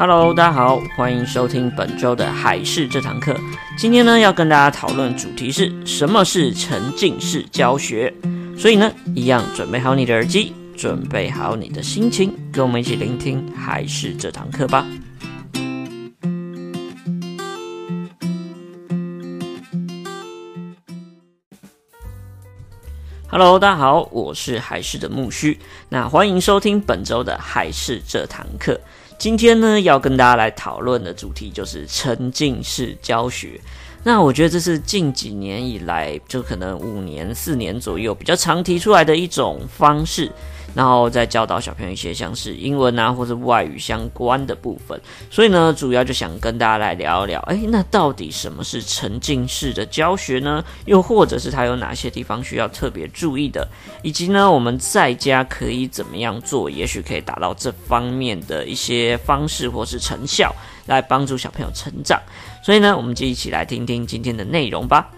Hello，大家好，欢迎收听本周的海事这堂课。今天呢，要跟大家讨论主题是什么是沉浸式教学。所以呢，一样准备好你的耳机，准备好你的心情，跟我们一起聆听海事这堂课吧。Hello，大家好，我是海事的木须，那欢迎收听本周的海事这堂课。今天呢，要跟大家来讨论的主题就是沉浸式教学。那我觉得这是近几年以来，就可能五年、四年左右比较常提出来的一种方式。然后再教导小朋友一些像是英文啊，或是外语相关的部分。所以呢，主要就想跟大家来聊一聊，哎，那到底什么是沉浸式的教学呢？又或者是它有哪些地方需要特别注意的？以及呢，我们在家可以怎么样做？也许可以达到这方面的一些方式或是成效，来帮助小朋友成长。所以呢，我们就一起来听听今天的内容吧。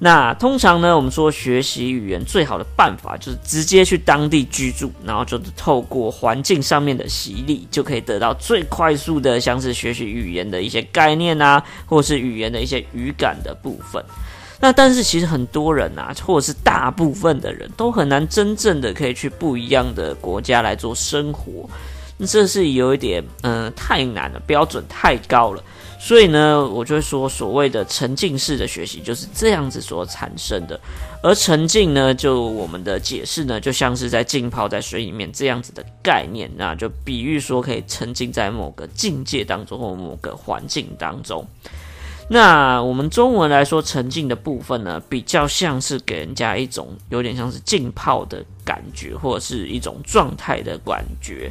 那通常呢，我们说学习语言最好的办法就是直接去当地居住，然后就是透过环境上面的洗礼，就可以得到最快速的，像是学习语言的一些概念啊，或是语言的一些语感的部分。那但是其实很多人啊，或者是大部分的人都很难真正的可以去不一样的国家来做生活，这是有一点嗯、太难了，标准太高了。所以呢，我就会说，所谓的沉浸式的学习就是这样子所产生的。而沉浸呢，就我们的解释呢，就像是在浸泡在水里面这样子的概念，那就比喻说可以沉浸在某个境界当中或某个环境当中。那我们中文来说，沉浸的部分呢，比较像是给人家一种有点像是浸泡的感觉，或者是一种状态的感觉。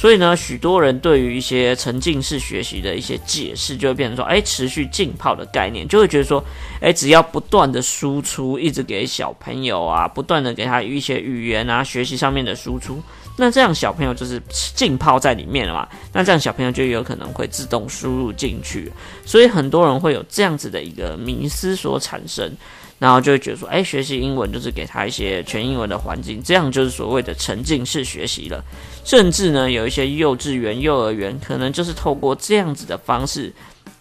所以呢，许多人对于一些沉浸式学习的一些解释，就会变成说，哎，持续浸泡的概念，就会觉得说，哎，只要不断的输出，一直给小朋友啊，不断的给他一些语言啊，学习上面的输出，那这样小朋友就是浸泡在里面了嘛，那这样小朋友就有可能会自动输入进去，所以很多人会有这样子的一个迷思所产生。然后就会觉得说，哎，学习英文就是给他一些全英文的环境，这样就是所谓的沉浸式学习了。甚至呢，有一些幼稚园、幼儿园可能就是透过这样子的方式，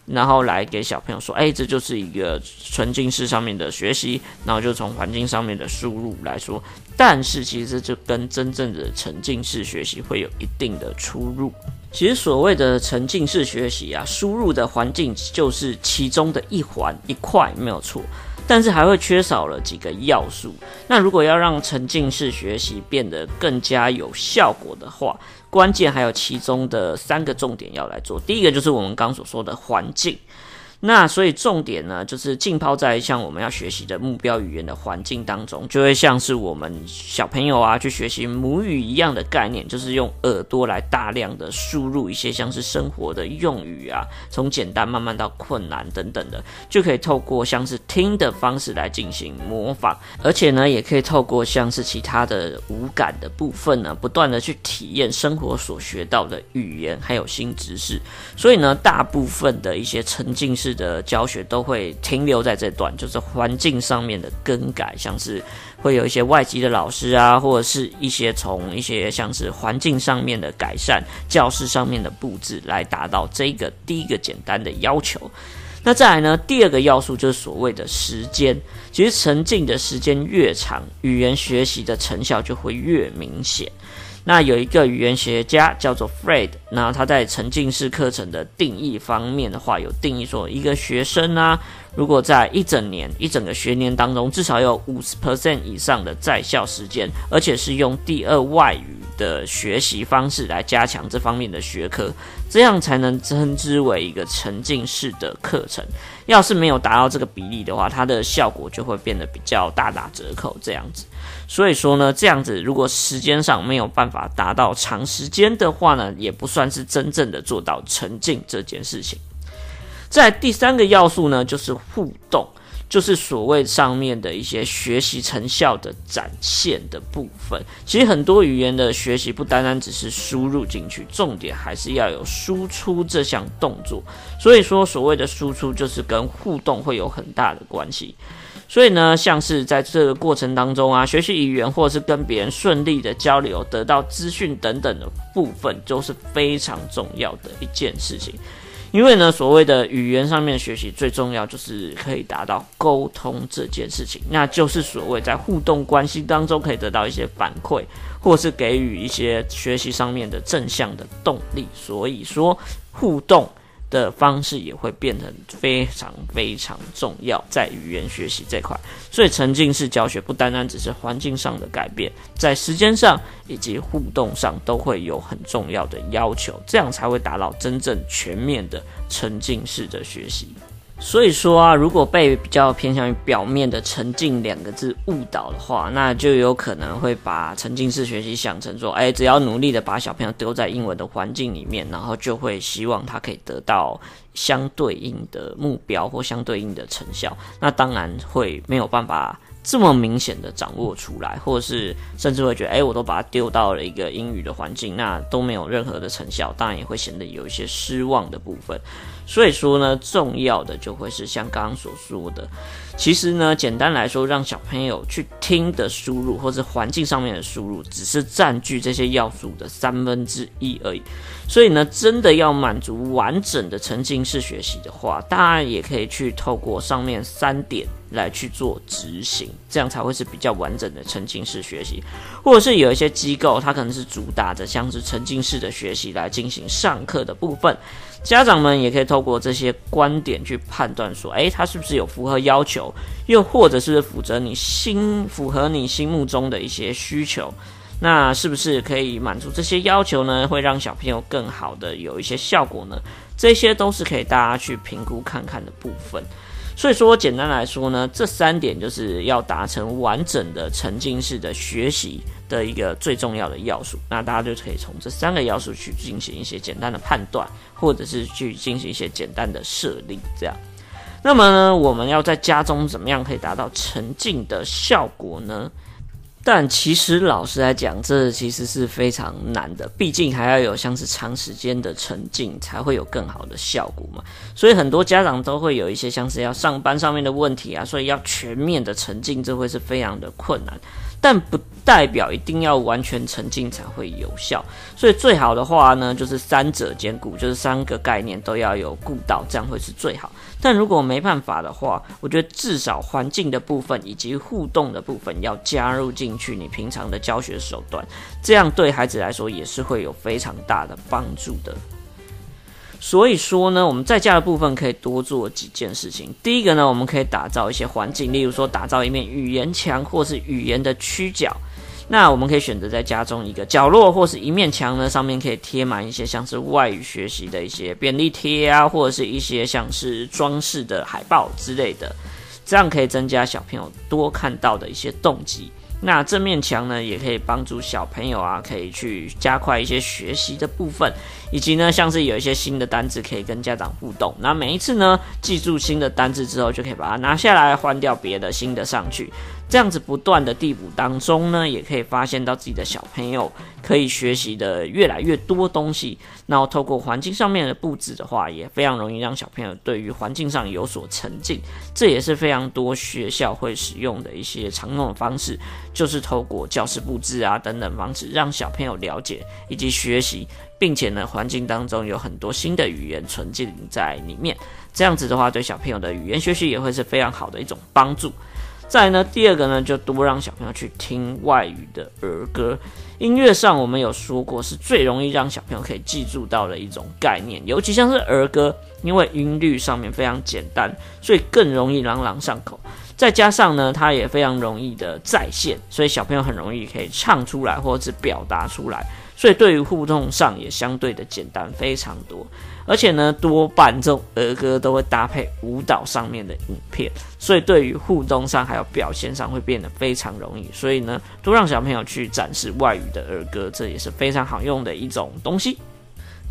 然后来给小朋友说，哎，这就是一个沉浸式上面的学习，然后就从环境上面的输入来说。但是其实就跟真正的沉浸式学习会有一定的出入。其实所谓的沉浸式学习啊，输入的环境就是其中的一环一块，没有错。但是还会缺少了几个要素。那如果要让沉浸式学习变得更加有效果的话，关键还有其中的三个重点要来做。第一个就是我们刚所说的环境。那所以重点呢，就是浸泡在像我们要学习的目标语言的环境当中，就会像是我们小朋友啊去学习母语一样的概念，就是用耳朵来大量的输入一些像是生活的用语啊，从简单慢慢到困难等等的，就可以透过像是听的方式来进行模仿，而且呢，也可以透过像是其他的五感的部分呢，不断的去体验生活所学到的语言还有新知识。所以呢，大部分的一些沉浸式的教学都会停留在这段，就是环境上面的更改，像是会有一些外籍的老师啊，或者是一些从一些像是环境上面的改善、教室上面的布置来达到这个第一个简单的要求。那再来呢，第二个要素就是所谓的时间，其实沉浸的时间越长，语言学习的成效就会越明显。那有一个语言学家叫做 Fred，那他在沉浸式课程的定义方面的话，有定义说，一个学生呢、如果在一整年、一整个学年当中，至少有五十 percent 以上的在校时间，而且是用第二外语的学习方式来加强这方面的学科，这样才能称之为一个沉浸式的课程。要是没有达到这个比例的话，它的效果就会变得比较大打折扣，这样子。所以说呢，这样子如果时间上没有办法达到长时间的话呢，也不算是真正的做到沉浸这件事情。在第三个要素呢，就是互动，就是所谓上面的一些学习成效的展现的部分。其实很多语言的学习不单单只是输入进去，重点还是要有输出这项动作。所以说，所谓的输出就是跟互动会有很大的关系。所以呢，像是在这个过程当中啊，学习语言或是跟别人顺利的交流、得到资讯等等的部分，都是非常重要的一件事情。因为呢，所谓的语言上面学习最重要就是可以达到沟通这件事情，那就是所谓在互动关系当中可以得到一些反馈，或是给予一些学习上面的正向的动力。所以说，互动的方式也会变得非常非常重要，在语言学习这块。所以沉浸式教学不单单只是环境上的改变，在时间上以及互动上都会有很重要的要求，这样才会达到真正全面的沉浸式的学习。所以说啊，如果被比较偏向于表面的“沉浸”两个字误导的话，那就有可能会把沉浸式学习想成说，哎，只要努力的把小朋友丢在英文的环境里面，然后就会希望他可以得到相对应的目标或相对应的成效。那当然会没有办法这么明显的掌握出来，或者是甚至会觉得，哎，我都把它丢到了一个英语的环境，那都没有任何的成效，当然也会显得有一些失望的部分。所以说呢，重要的就会是像刚刚所说的，其实呢，简单来说，让小朋友去听的输入，或者环境上面的输入，只是占据这些要素的三分之一而已。所以呢，真的要满足完整的沉浸式学习的话，当然也可以去透过上面三点来去做执行，这样才会是比较完整的沉浸式学习。或者是有一些机构，它可能是主打着像是沉浸式的学习来进行上课的部分。家长们也可以透过这些观点去判断说，诶，他是不是有符合要求，又或者是符合你心符合你心目中的一些需求，那是不是可以满足这些要求呢？会让小朋友更好的有一些效果呢？这些都是可以大家去评估看看的部分。所以说，简单来说呢，这三点就是要达成完整的沉浸式的学习的一个最重要的要素。那大家就可以从这三个要素去进行一些简单的判断，或者是去进行一些简单的设立。这样，那么呢，我们要在家中怎么样可以达到沉浸的效果呢？但其实老实来讲，这其实是非常难的，毕竟还要有像是长时间的沉浸才会有更好的效果嘛。所以很多家长都会有一些像是要上班上面的问题啊，所以要全面的沉浸，这会是非常的困难。但不代表一定要完全沉浸才会有效，所以最好的话呢，就是三者兼顾，就是三个概念都要有顾到，这样会是最好。但如果没办法的话，我觉得至少环境的部分以及互动的部分要加入进去，你平常的教学手段，这样对孩子来说也是会有非常大的帮助的。所以说呢，我们在家的部分可以多做几件事情。第一个呢，我们可以打造一些环境，例如说打造一面语言墙或是语言的区角。那我们可以选择在家中一个角落或是一面墙呢，上面可以贴满一些像是外语学习的一些便利贴啊，或者是一些像是装饰的海报之类的，这样可以增加小朋友多看到的一些动机。那这面墙呢，也可以帮助小朋友啊，可以去加快一些学习的部分。以及呢，像是有一些新的单子可以跟家长互动，那每一次呢，记住新的单子之后，就可以把它拿下来换掉别的新的上去，这样子不断的递补当中呢，也可以发现到自己的小朋友可以学习的越来越多东西。然后透过环境上面的布置的话，也非常容易让小朋友对于环境上有所沉浸。这也是非常多学校会使用的一些常用的方式，就是透过教室布置啊等等方式，让小朋友了解以及学习。并且呢，环境当中有很多新的语言存进在里面，这样子的话，对小朋友的语言学习也会是非常好的一种帮助。再呢，第二个呢，就多让小朋友去听外语的儿歌。音乐上我们有说过，是最容易让小朋友可以记住到的一种概念，尤其像是儿歌，因为音律上面非常简单，所以更容易朗朗上口。再加上呢，它也非常容易的再现，所以小朋友很容易可以唱出来或者是表达出来。所以对于互动上也相对的简单非常多，而且呢，多半这种儿歌都会搭配舞蹈上面的影片，所以对于互动上还有表现上会变得非常容易。所以呢，多让小朋友去展示外语的儿歌，这也是非常好用的一种东西。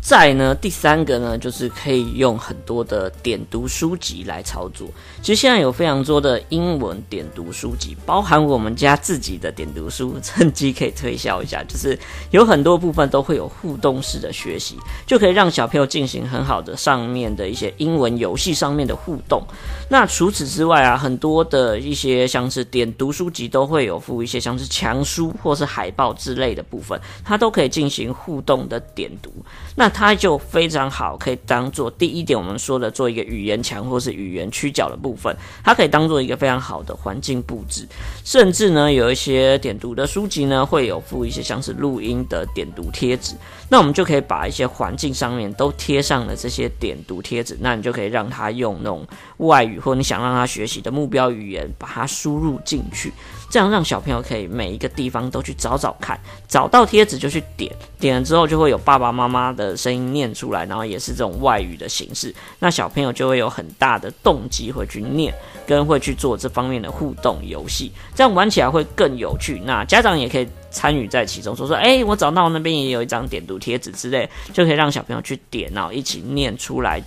再呢，第三个呢，就是可以用很多的点读书籍来操作。其实现在有非常多的英文点读书籍，包含我们家自己的点读书，趁机可以推销一下。就是有很多部分都会有互动式的学习，就可以让小朋友进行很好的上面的一些英文游戏上面的互动。那除此之外啊，很多的一些像是点读书籍都会有附一些像是墙书或是海报之类的部分，它都可以进行互动的点读。那它就非常好，可以当做第一点我们说的做一个语言墙或是语言区角的部分，它可以当做一个非常好的环境布置。甚至呢，有一些点读的书籍呢，会有附一些像是录音的点读贴纸。那我们就可以把一些环境上面都贴上了这些点读贴纸，那你就可以让他用那种外语或你想让他学习的目标语言，把它输入进去。这样让小朋友可以每一个地方都去找找看，找到贴纸就去点，点了之后就会有爸爸妈妈的声音念出来，然后也是这种外语的形式，那小朋友就会有很大的动机会去念，跟会去做这方面的互动游戏，这样玩起来会更有趣。那家长也可以参与在其中，说说，哎，我找到那边也有一张点读贴纸之类，就可以让小朋友去点，然后一起念出来。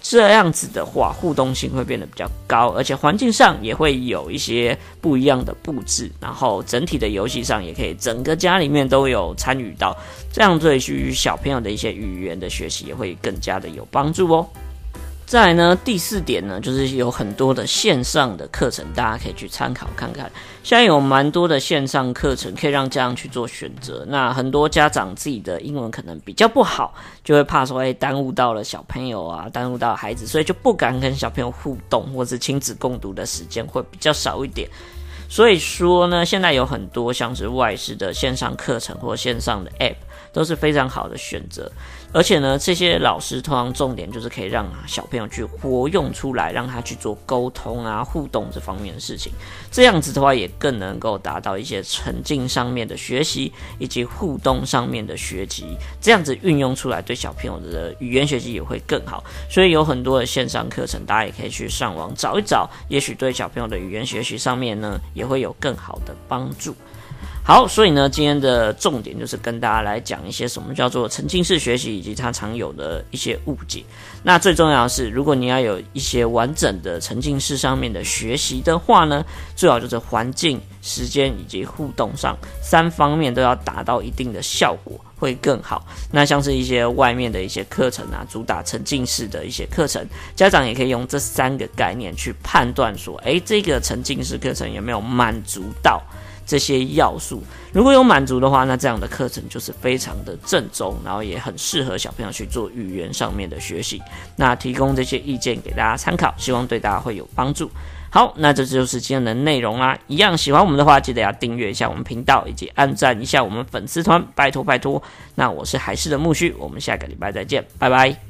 这样子的话，互动性会变得比较高，而且环境上也会有一些不一样的布置，然后整体的游戏上也可以整个家里面都有参与到，这样对于小朋友的一些语言的学习也会更加的有帮助哦。再来呢，第四点呢，就是有很多的线上的课程，大家可以去参考看看。现在有蛮多的线上课程可以让家长去做选择。那很多家长自己的英文可能比较不好，就会怕说，哎，耽误到了小朋友啊，耽误到孩子，所以就不敢跟小朋友互动，或是亲子共读的时间会比较少一点。所以说呢，现在有很多像是外事的线上课程或线上的 App 都是非常好的选择。而且呢，这些老师通常重点就是可以让小朋友去活用出来，让他去做沟通啊、互动这方面的事情。这样子的话，也更能够达到一些沉浸上面的学习，以及互动上面的学习。这样子运用出来，对小朋友的语言学习也会更好。所以有很多的线上课程，大家也可以去上网找一找，也许对小朋友的语言学习上面呢，也会有更好的帮助。好，所以呢，今天的重点就是跟大家来讲一些什么叫做沉浸式学习，以及它常有的一些误解。那最重要的是，如果你要有一些完整的沉浸式上面的学习的话呢，最好就是环境、时间以及互动上三方面都要达到一定的效果，会更好。那像是一些外面的一些课程啊，主打沉浸式的一些课程，家长也可以用这三个概念去判断说，诶，这个沉浸式课程有没有满足到这些要素，如果有满足的话，那这样的课程就是非常的正宗，然后也很适合小朋友去做语言上面的学习。那提供这些意见给大家参考，希望对大家会有帮助。好，那这就是今天的内容啦。一样喜欢我们的话，记得要订阅一下我们频道，以及按赞一下我们粉丝团，拜托拜托。那我是海事的木须，我们下个礼拜再见，拜拜。